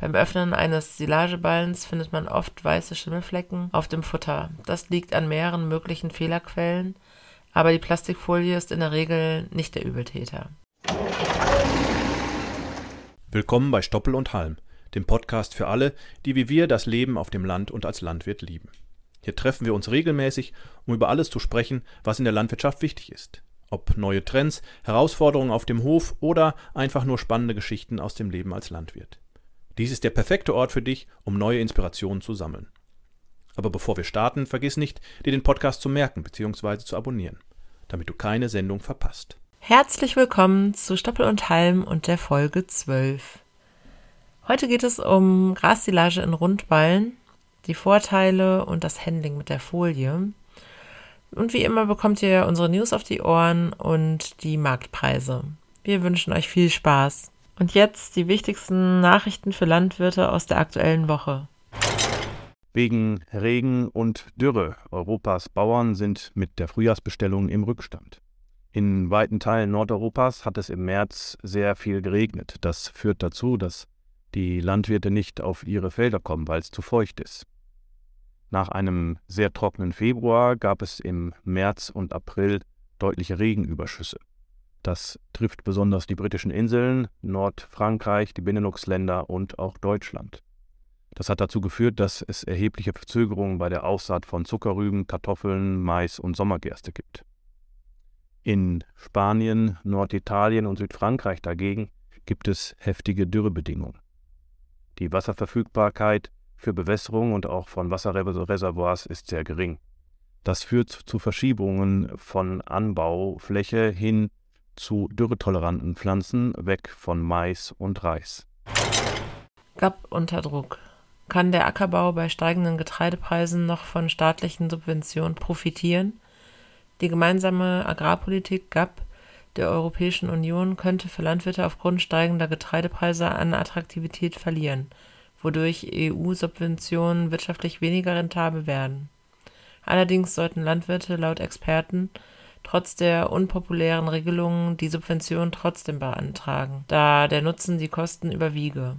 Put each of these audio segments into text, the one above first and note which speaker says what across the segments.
Speaker 1: Beim Öffnen eines Silageballens findet man oft weiße Schimmelflecken auf dem Futter. Das liegt an mehreren möglichen Fehlerquellen, aber die Plastikfolie ist in der Regel nicht der Übeltäter.
Speaker 2: Willkommen bei Stoppel und Halm, dem Podcast für alle, die wie wir das Leben auf dem Land und als Landwirt lieben. Hier treffen wir uns regelmäßig, um über alles zu sprechen, was in der Landwirtschaft wichtig ist. Ob neue Trends, Herausforderungen auf dem Hof oder einfach nur spannende Geschichten aus dem Leben als Landwirt. Dies ist der perfekte Ort für dich, um neue Inspirationen zu sammeln. Aber bevor wir starten, vergiss nicht, dir den Podcast zu merken bzw. zu abonnieren, damit du keine Sendung verpasst.
Speaker 1: Herzlich willkommen zu Stoppel und Halm und der Folge 12. Heute geht es um Grassilage in Rundballen, die Vorteile und das Handling mit der Folie. Und wie immer bekommt ihr unsere News auf die Ohren und die Marktpreise. Wir wünschen euch viel Spaß. Und jetzt die wichtigsten Nachrichten für Landwirte aus der aktuellen Woche.
Speaker 2: Wegen Regen und Dürre. Europas Bauern sind mit der Frühjahrsbestellung im Rückstand. In weiten Teilen Nordeuropas hat es im März sehr viel geregnet. Das führt dazu, dass die Landwirte nicht auf ihre Felder kommen, weil es zu feucht ist. Nach einem sehr trockenen Februar gab es im März und April deutliche Regenüberschüsse. Das trifft besonders die britischen Inseln, Nordfrankreich, die Benelux-Länder und auch Deutschland. Das hat dazu geführt, dass es erhebliche Verzögerungen bei der Aussaat von Zuckerrüben, Kartoffeln, Mais und Sommergerste gibt. In Spanien, Norditalien und Südfrankreich dagegen gibt es heftige Dürrebedingungen. Die Wasserverfügbarkeit für Bewässerung und auch von Wasserreservoirs ist sehr gering. Das führt zu Verschiebungen von Anbaufläche hin zu dürretoleranten Pflanzen weg von Mais und Reis.
Speaker 1: GAP unter Druck. Kann der Ackerbau bei steigenden Getreidepreisen noch von staatlichen Subventionen profitieren? Die gemeinsame Agrarpolitik GAP der Europäischen Union könnte für Landwirte aufgrund steigender Getreidepreise an Attraktivität verlieren, wodurch EU-Subventionen wirtschaftlich weniger rentabel werden. Allerdings sollten Landwirte laut Experten trotz der unpopulären Regelungen die Subvention trotzdem beantragen, da der Nutzen die Kosten überwiege.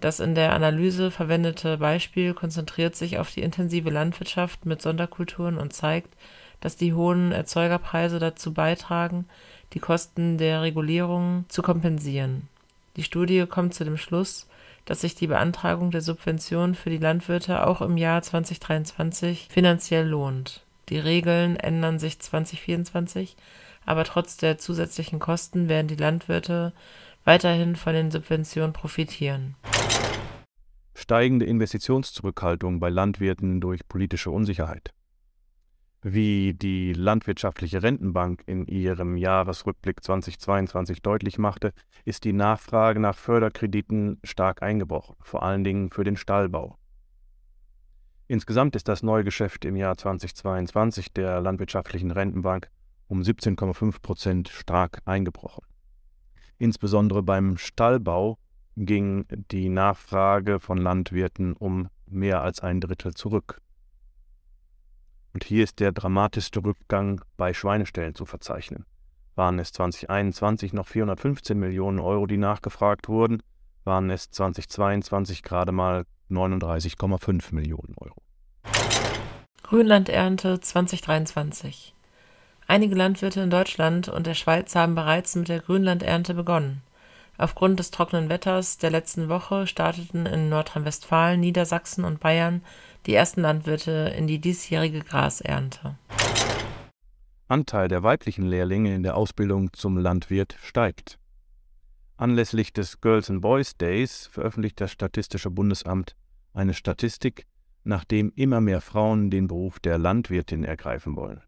Speaker 1: Das in der Analyse verwendete Beispiel konzentriert sich auf die intensive Landwirtschaft mit Sonderkulturen und zeigt, dass die hohen Erzeugerpreise dazu beitragen, die Kosten der Regulierung zu kompensieren. Die Studie kommt zu dem Schluss, dass sich die Beantragung der Subvention für die Landwirte auch im Jahr 2023 finanziell lohnt die Regeln ändern sich 2024, aber trotz der zusätzlichen Kosten werden die Landwirte weiterhin von den Subventionen profitieren.
Speaker 2: Steigende Investitionszurückhaltung bei Landwirten durch politische Unsicherheit. Wie die Landwirtschaftliche Rentenbank in ihrem Jahresrückblick 2022 deutlich machte, ist die Nachfrage nach Förderkrediten stark eingebrochen, vor allen Dingen für den Stallbau. Insgesamt ist das Neugeschäft im Jahr 2022 der landwirtschaftlichen Rentenbank um 17,5 Prozent stark eingebrochen. Insbesondere beim Stallbau ging die Nachfrage von Landwirten um mehr als ein Drittel zurück. Und hier ist der dramatischste Rückgang bei Schweineställen zu verzeichnen. Waren es 2021 noch 415 Millionen Euro, die nachgefragt wurden, waren es 2022 gerade mal 39,5 Millionen Euro.
Speaker 1: Grünlandernte 2023 Einige Landwirte in Deutschland und der Schweiz haben bereits mit der Grünlandernte begonnen. Aufgrund des trockenen Wetters der letzten Woche starteten in Nordrhein-Westfalen, Niedersachsen und Bayern die ersten Landwirte in die diesjährige Grasernte.
Speaker 2: Anteil der weiblichen Lehrlinge in der Ausbildung zum Landwirt steigt. Anlässlich des Girls and Boys Days veröffentlicht das Statistische Bundesamt eine Statistik, nachdem immer mehr Frauen den Beruf der Landwirtin ergreifen wollen.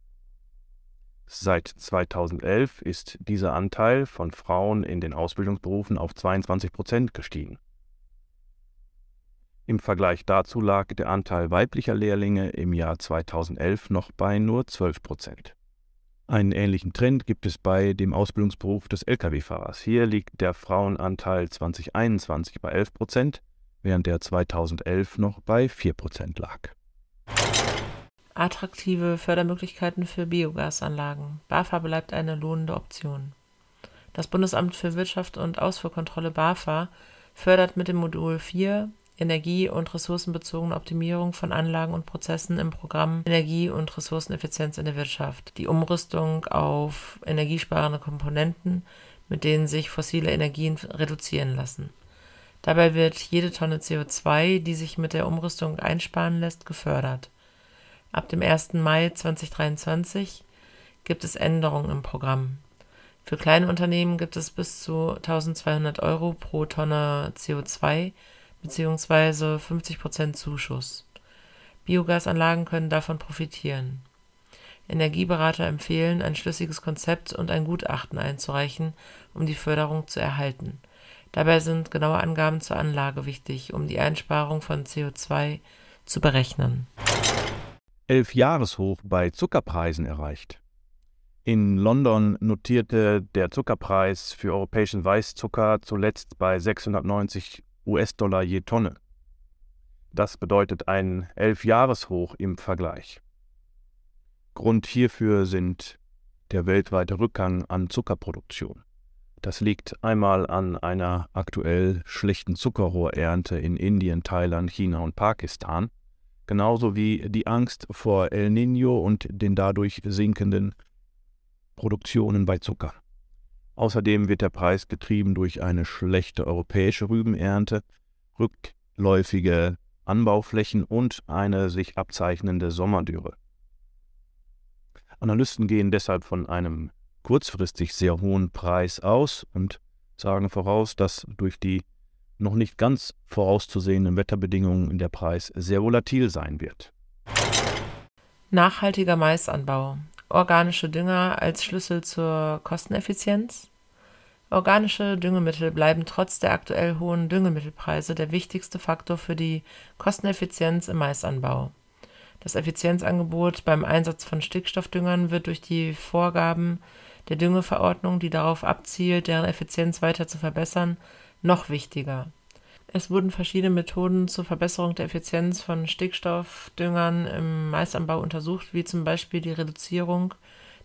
Speaker 2: Seit 2011 ist dieser Anteil von Frauen in den Ausbildungsberufen auf 22 Prozent gestiegen. Im Vergleich dazu lag der Anteil weiblicher Lehrlinge im Jahr 2011 noch bei nur 12 Prozent. Einen ähnlichen Trend gibt es bei dem Ausbildungsberuf des Lkw-Fahrers. Hier liegt der Frauenanteil 2021 bei 11 Prozent, während der 2011 noch bei 4 Prozent lag.
Speaker 1: Attraktive Fördermöglichkeiten für Biogasanlagen. BAFA bleibt eine lohnende Option. Das Bundesamt für Wirtschaft und Ausfuhrkontrolle BAFA fördert mit dem Modul 4 Energie- und ressourcenbezogene Optimierung von Anlagen und Prozessen im Programm Energie- und Ressourceneffizienz in der Wirtschaft, die Umrüstung auf energiesparende Komponenten, mit denen sich fossile Energien reduzieren lassen. Dabei wird jede Tonne CO2, die sich mit der Umrüstung einsparen lässt, gefördert. Ab dem 1. Mai 2023 gibt es Änderungen im Programm. Für kleine Unternehmen gibt es bis zu 1200 Euro pro Tonne CO2 bzw. 50% Zuschuss. Biogasanlagen können davon profitieren. Energieberater empfehlen, ein schlüssiges Konzept und ein Gutachten einzureichen, um die Förderung zu erhalten. Dabei sind genaue Angaben zur Anlage wichtig, um die Einsparung von CO2 zu berechnen.
Speaker 2: Elf Jahreshoch bei Zuckerpreisen erreicht. In London notierte der Zuckerpreis für europäischen Weißzucker zuletzt bei 690 US-Dollar je Tonne. Das bedeutet ein Elfjahreshoch im Vergleich. Grund hierfür sind der weltweite Rückgang an Zuckerproduktion. Das liegt einmal an einer aktuell schlechten Zuckerrohrernte in Indien, Thailand, China und Pakistan, genauso wie die Angst vor El Niño und den dadurch sinkenden Produktionen bei Zucker. Außerdem wird der Preis getrieben durch eine schlechte europäische Rübenernte, rückläufige Anbauflächen und eine sich abzeichnende Sommerdürre. Analysten gehen deshalb von einem kurzfristig sehr hohen Preis aus und sagen voraus, dass durch die noch nicht ganz vorauszusehenden Wetterbedingungen der Preis sehr volatil sein wird.
Speaker 1: Nachhaltiger Maisanbau. Organische Dünger als Schlüssel zur Kosteneffizienz. Organische Düngemittel bleiben trotz der aktuell hohen Düngemittelpreise der wichtigste Faktor für die Kosteneffizienz im Maisanbau. Das Effizienzangebot beim Einsatz von Stickstoffdüngern wird durch die Vorgaben der Düngeverordnung, die darauf abzielt, deren Effizienz weiter zu verbessern, noch wichtiger es wurden verschiedene Methoden zur Verbesserung der Effizienz von Stickstoffdüngern im Maisanbau untersucht, wie zum Beispiel die Reduzierung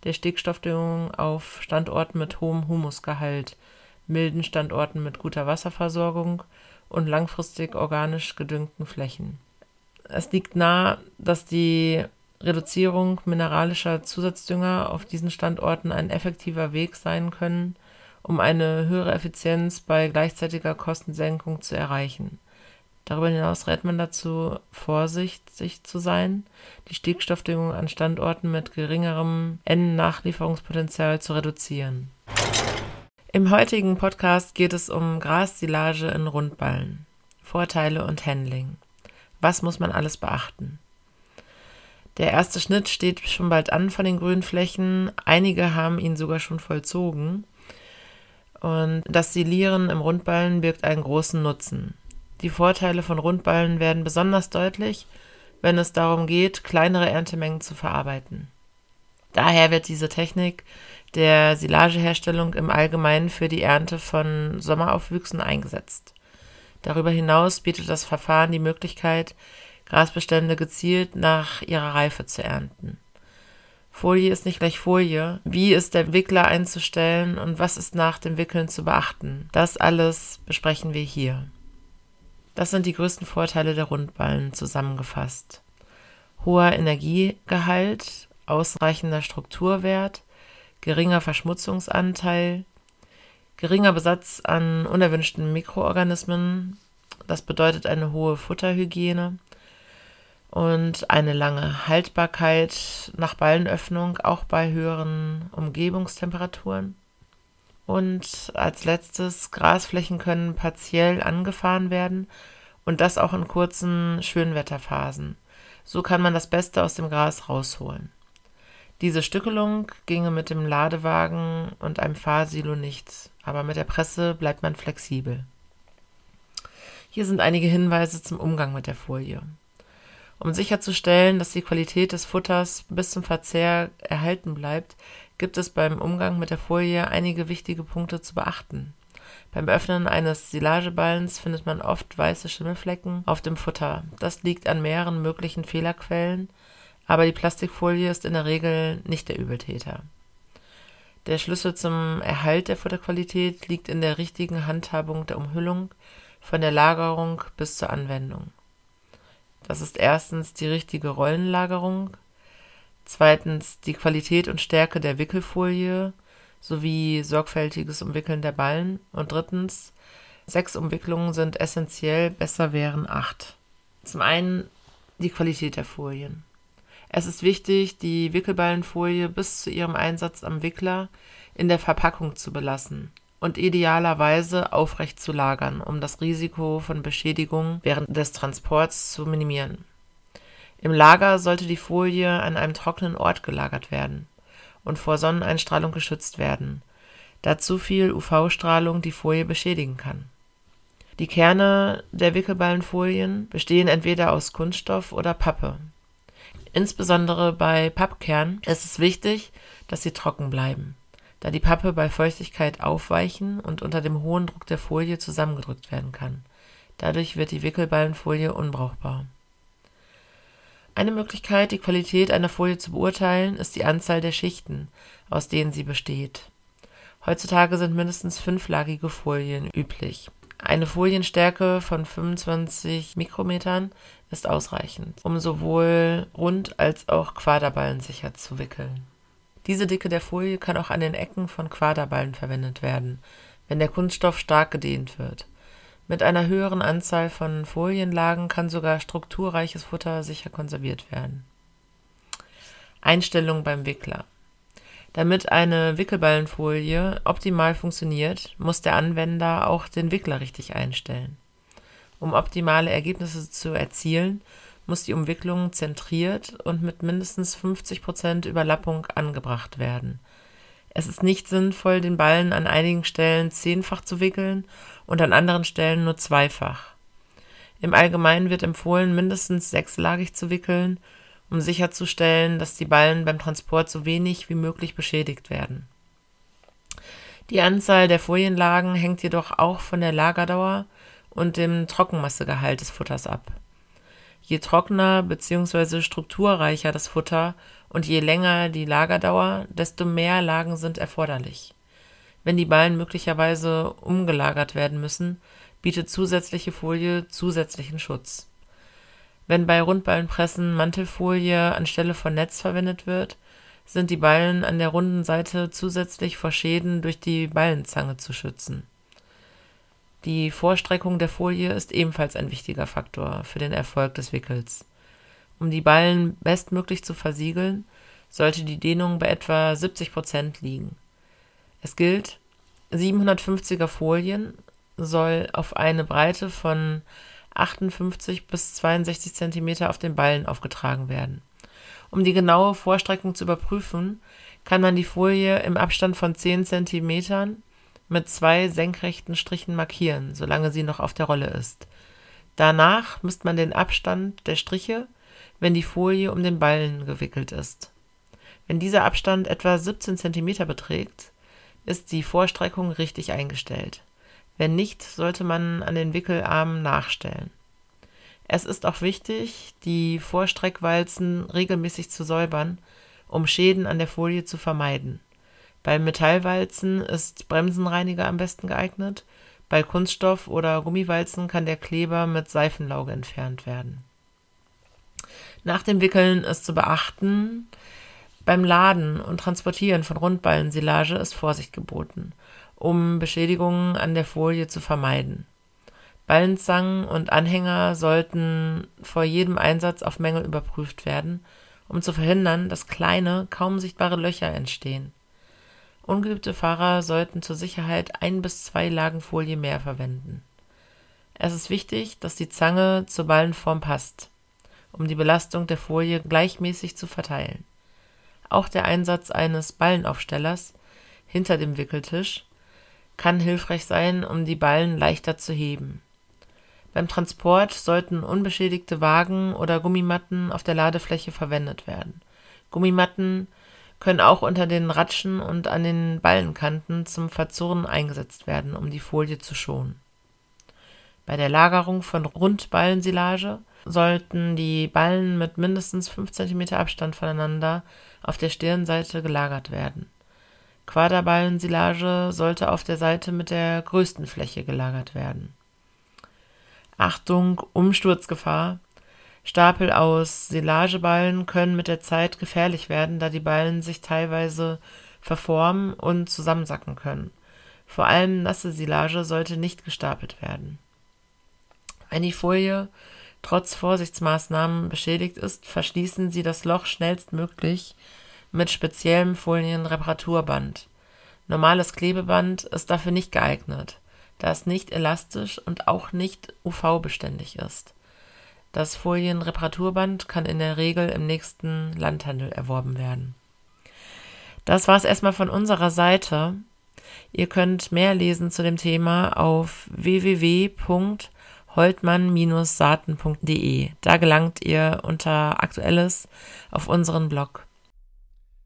Speaker 1: der Stickstoffdüngung auf Standorten mit hohem Humusgehalt, milden Standorten mit guter Wasserversorgung und langfristig organisch gedüngten Flächen. Es liegt nahe, dass die Reduzierung mineralischer Zusatzdünger auf diesen Standorten ein effektiver Weg sein können, um eine höhere Effizienz bei gleichzeitiger Kostensenkung zu erreichen. Darüber hinaus rät man dazu, vorsichtig zu sein, die Stickstoffdüngung an Standorten mit geringerem N-Nachlieferungspotenzial zu reduzieren. Im heutigen Podcast geht es um Grassilage in Rundballen, Vorteile und Handling. Was muss man alles beachten? Der erste Schnitt steht schon bald an von den Grünflächen. Einige haben ihn sogar schon vollzogen. Und das Silieren im Rundballen birgt einen großen Nutzen. Die Vorteile von Rundballen werden besonders deutlich, wenn es darum geht, kleinere Erntemengen zu verarbeiten. Daher wird diese Technik der Silageherstellung im Allgemeinen für die Ernte von Sommeraufwüchsen eingesetzt. Darüber hinaus bietet das Verfahren die Möglichkeit, Grasbestände gezielt nach ihrer Reife zu ernten. Folie ist nicht gleich Folie. Wie ist der Wickler einzustellen und was ist nach dem Wickeln zu beachten? Das alles besprechen wir hier. Das sind die größten Vorteile der Rundballen zusammengefasst. Hoher Energiegehalt, ausreichender Strukturwert, geringer Verschmutzungsanteil, geringer Besatz an unerwünschten Mikroorganismen, das bedeutet eine hohe Futterhygiene, und eine lange Haltbarkeit nach Ballenöffnung, auch bei höheren Umgebungstemperaturen. Und als letztes, Grasflächen können partiell angefahren werden und das auch in kurzen Schönwetterphasen. So kann man das Beste aus dem Gras rausholen. Diese Stückelung ginge mit dem Ladewagen und einem Fahrsilo nicht, aber mit der Presse bleibt man flexibel. Hier sind einige Hinweise zum Umgang mit der Folie. Um sicherzustellen, dass die Qualität des Futters bis zum Verzehr erhalten bleibt, gibt es beim Umgang mit der Folie einige wichtige Punkte zu beachten. Beim Öffnen eines Silageballens findet man oft weiße Schimmelflecken auf dem Futter. Das liegt an mehreren möglichen Fehlerquellen, aber die Plastikfolie ist in der Regel nicht der Übeltäter. Der Schlüssel zum Erhalt der Futterqualität liegt in der richtigen Handhabung der Umhüllung, von der Lagerung bis zur Anwendung. Das ist erstens die richtige Rollenlagerung, zweitens die Qualität und Stärke der Wickelfolie sowie sorgfältiges Umwickeln der Ballen und drittens sechs Umwicklungen sind essentiell, besser wären acht. Zum einen die Qualität der Folien. Es ist wichtig, die Wickelballenfolie bis zu ihrem Einsatz am Wickler in der Verpackung zu belassen und idealerweise aufrecht zu lagern, um das Risiko von Beschädigung während des Transports zu minimieren. Im Lager sollte die Folie an einem trockenen Ort gelagert werden und vor Sonneneinstrahlung geschützt werden, da zu viel UV-Strahlung die Folie beschädigen kann. Die Kerne der Wickelballenfolien bestehen entweder aus Kunststoff oder Pappe. Insbesondere bei Pappkernen ist es wichtig, dass sie trocken bleiben, da die Pappe bei Feuchtigkeit aufweichen und unter dem hohen Druck der Folie zusammengedrückt werden kann. Dadurch wird die Wickelballenfolie unbrauchbar. Eine Möglichkeit, die Qualität einer Folie zu beurteilen, ist die Anzahl der Schichten, aus denen sie besteht. Heutzutage sind mindestens fünflagige Folien üblich. Eine Folienstärke von 25 Mikrometern ist ausreichend, um sowohl Rund- als auch Quaderballen sicher zu wickeln. Diese Dicke der Folie kann auch an den Ecken von Quaderballen verwendet werden, wenn der Kunststoff stark gedehnt wird. Mit einer höheren Anzahl von Folienlagen kann sogar strukturreiches Futter sicher konserviert werden. Einstellung beim Wickler damit eine Wickelballenfolie optimal funktioniert, muss der Anwender auch den Wickler richtig einstellen. Um optimale Ergebnisse zu erzielen, muss die Umwicklung zentriert und mit mindestens 50% Überlappung angebracht werden. Es ist nicht sinnvoll, den Ballen an einigen Stellen zehnfach zu wickeln und an anderen Stellen nur zweifach. Im Allgemeinen wird empfohlen, mindestens sechslagig zu wickeln um sicherzustellen, dass die Ballen beim Transport so wenig wie möglich beschädigt werden. Die Anzahl der Folienlagen hängt jedoch auch von der Lagerdauer und dem Trockenmassegehalt des Futters ab. Je trockener bzw. strukturreicher das Futter und je länger die Lagerdauer, desto mehr Lagen sind erforderlich. Wenn die Ballen möglicherweise umgelagert werden müssen, bietet zusätzliche Folie zusätzlichen Schutz. Wenn bei Rundballenpressen Mantelfolie anstelle von Netz verwendet wird, sind die Ballen an der runden Seite zusätzlich vor Schäden durch die Ballenzange zu schützen. Die Vorstreckung der Folie ist ebenfalls ein wichtiger Faktor für den Erfolg des Wickels. Um die Ballen bestmöglich zu versiegeln, sollte die Dehnung bei etwa 70 Prozent liegen. Es gilt, 750er Folien soll auf eine Breite von 58 bis 62 cm auf den Ballen aufgetragen werden. Um die genaue Vorstreckung zu überprüfen, kann man die Folie im Abstand von 10 cm mit zwei senkrechten Strichen markieren, solange sie noch auf der Rolle ist. Danach misst man den Abstand der Striche, wenn die Folie um den Ballen gewickelt ist. Wenn dieser Abstand etwa 17 cm beträgt, ist die Vorstreckung richtig eingestellt. Wenn nicht, sollte man an den Wickelarmen nachstellen. Es ist auch wichtig, die Vorstreckwalzen regelmäßig zu säubern, um Schäden an der Folie zu vermeiden. Bei Metallwalzen ist Bremsenreiniger am besten geeignet, bei Kunststoff- oder Gummiwalzen kann der Kleber mit Seifenlauge entfernt werden. Nach dem Wickeln ist zu beachten, beim Laden und Transportieren von Rundballensilage ist Vorsicht geboten um Beschädigungen an der Folie zu vermeiden. Ballenzangen und Anhänger sollten vor jedem Einsatz auf Mängel überprüft werden, um zu verhindern, dass kleine, kaum sichtbare Löcher entstehen. Ungeübte Fahrer sollten zur Sicherheit ein bis zwei Lagen Folie mehr verwenden. Es ist wichtig, dass die Zange zur Ballenform passt, um die Belastung der Folie gleichmäßig zu verteilen. Auch der Einsatz eines Ballenaufstellers hinter dem Wickeltisch kann hilfreich sein, um die Ballen leichter zu heben. Beim Transport sollten unbeschädigte Wagen oder Gummimatten auf der Ladefläche verwendet werden. Gummimatten können auch unter den Ratschen und an den Ballenkanten zum Verzurren eingesetzt werden, um die Folie zu schonen. Bei der Lagerung von Rundballensilage sollten die Ballen mit mindestens 5 cm Abstand voneinander auf der Stirnseite gelagert werden. Quaderballensilage sollte auf der Seite mit der größten Fläche gelagert werden. Achtung, Umsturzgefahr. Stapel aus Silageballen können mit der Zeit gefährlich werden, da die Ballen sich teilweise verformen und zusammensacken können. Vor allem nasse Silage sollte nicht gestapelt werden. Wenn die Folie trotz Vorsichtsmaßnahmen beschädigt ist, verschließen Sie das Loch schnellstmöglich mit speziellem Folienreparaturband. Normales Klebeband ist dafür nicht geeignet, da es nicht elastisch und auch nicht UV-beständig ist. Das Folienreparaturband kann in der Regel im nächsten Landhandel erworben werden. Das war es erstmal von unserer Seite. Ihr könnt mehr lesen zu dem Thema auf www.holtmann-saaten.de. Da gelangt ihr unter Aktuelles auf unseren Blog.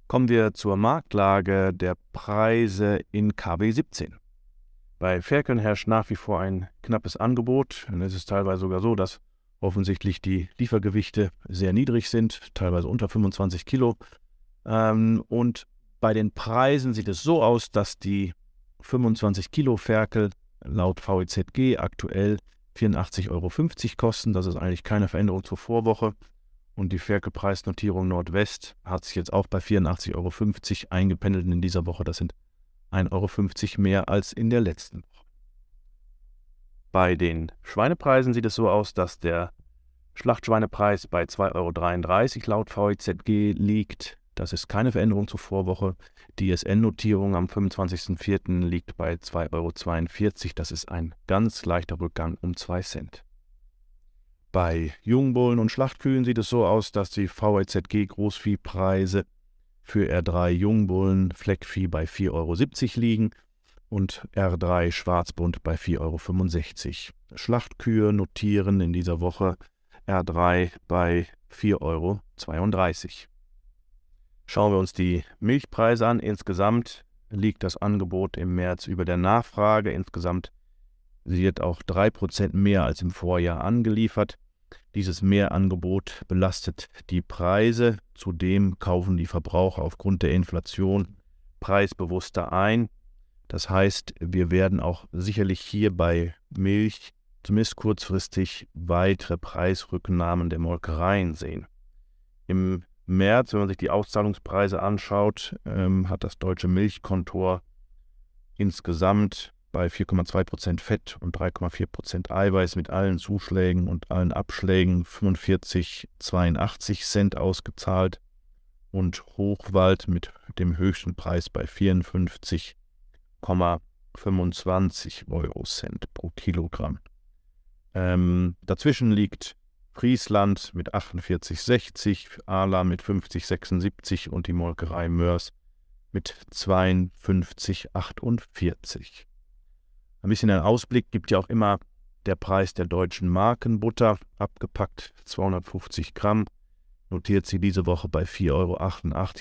Speaker 2: Kommen wir zur Marktlage der Preise in KW 17. Bei Ferkeln herrscht nach wie vor ein knappes Angebot. Und es ist teilweise sogar so, dass offensichtlich die Liefergewichte sehr niedrig sind, teilweise unter 25 Kilo. Ähm, und bei den Preisen sieht es so aus, dass die 25 Kilo Ferkel laut VEZG aktuell 84,50 Euro kosten. Das ist eigentlich keine Veränderung zur Vorwoche. Und die Ferkelpreisnotierung Nordwest hat sich jetzt auch bei 84,50 Euro eingependelt in dieser Woche. Das sind 1,50 Euro mehr als in der letzten Woche. Bei den Schweinepreisen sieht es so aus, dass der Schlachtschweinepreis bei 2,33 Euro laut VEZG liegt. Das ist keine Veränderung zur Vorwoche. Die SN-Notierung am 25.04. liegt bei 2,42 Euro. Das ist ein ganz leichter Rückgang um 2 Cent. Bei Jungbullen und Schlachtkühen sieht es so aus, dass die VEZG Großviehpreise für R3 Jungbullen Fleckvieh bei 4,70 Euro liegen und R3 Schwarzbund bei 4,65 Euro. Schlachtkühe notieren in dieser Woche R3 bei 4,32 Euro. Schauen wir uns die Milchpreise an. Insgesamt liegt das Angebot im März über der Nachfrage. Insgesamt wird auch 3% mehr als im Vorjahr angeliefert. Dieses Mehrangebot belastet die Preise. Zudem kaufen die Verbraucher aufgrund der Inflation preisbewusster ein. Das heißt, wir werden auch sicherlich hier bei Milch zumindest kurzfristig weitere Preisrücknahmen der Molkereien sehen. Im März, wenn man sich die Auszahlungspreise anschaut, ähm, hat das deutsche Milchkontor insgesamt bei 4,2% Fett und 3,4% Eiweiß mit allen Zuschlägen und allen Abschlägen 45,82 Cent ausgezahlt und Hochwald mit dem höchsten Preis bei 54 25 Eurocent pro Kilogramm. Ähm, dazwischen liegt Friesland mit 48,60, Ala mit 50,76 und die Molkerei Mörs mit 52,48. Ein bisschen einen Ausblick gibt ja auch immer der Preis der deutschen Markenbutter, abgepackt 250 Gramm, notiert sie diese Woche bei 4,88 Euro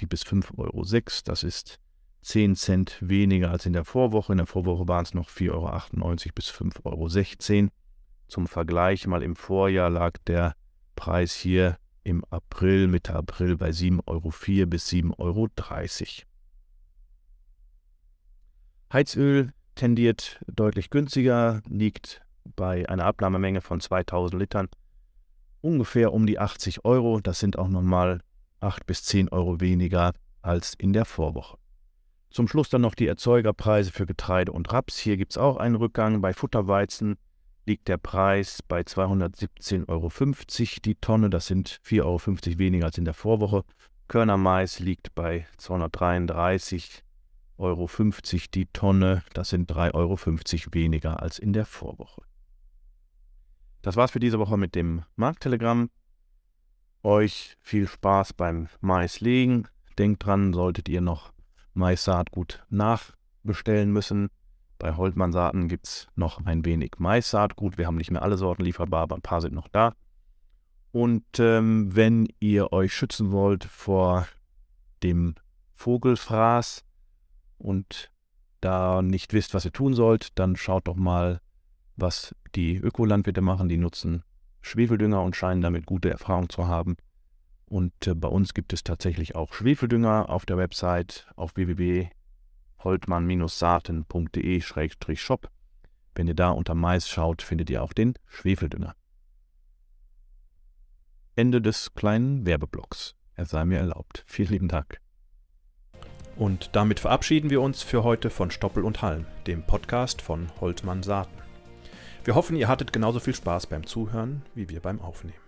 Speaker 2: bis 5,06 Euro. Das ist 10 Cent weniger als in der Vorwoche. In der Vorwoche waren es noch 4,98 Euro bis 5,16 Euro. Zum Vergleich mal im Vorjahr lag der Preis hier im April, Mitte April bei 7,04 Euro bis 7,30 Euro. Heizöl tendiert deutlich günstiger, liegt bei einer Abnahmemenge von 2000 Litern ungefähr um die 80 Euro. Das sind auch nochmal 8 bis 10 Euro weniger als in der Vorwoche. Zum Schluss dann noch die Erzeugerpreise für Getreide und Raps. Hier gibt es auch einen Rückgang. Bei Futterweizen liegt der Preis bei 217,50 Euro die Tonne. Das sind 4,50 Euro weniger als in der Vorwoche. Körnermais liegt bei 233 Euro die Tonne. Das sind 3,50 Euro weniger als in der Vorwoche. Das war's für diese Woche mit dem Markttelegramm. Euch viel Spaß beim Maislegen. Denkt dran, solltet ihr noch Maissaatgut nachbestellen müssen. Bei Holtmann Saaten gibt es noch ein wenig Maissaatgut. Wir haben nicht mehr alle Sorten lieferbar, aber ein paar sind noch da. Und ähm, wenn ihr euch schützen wollt vor dem Vogelfraß, und da nicht wisst, was ihr tun sollt, dann schaut doch mal, was die Ökolandwirte machen. Die nutzen Schwefeldünger und scheinen damit gute Erfahrungen zu haben. Und äh, bei uns gibt es tatsächlich auch Schwefeldünger auf der Website auf www.holtmann-saaten.de-shop.
Speaker 3: Wenn ihr da unter Mais schaut, findet ihr auch den Schwefeldünger. Ende des kleinen Werbeblocks. Er sei mir erlaubt. Vielen lieben Dank.
Speaker 2: Und damit verabschieden wir uns für heute von Stoppel und Halm, dem Podcast von Holtmann Saaten. Wir hoffen, ihr hattet genauso viel Spaß beim Zuhören wie wir beim Aufnehmen.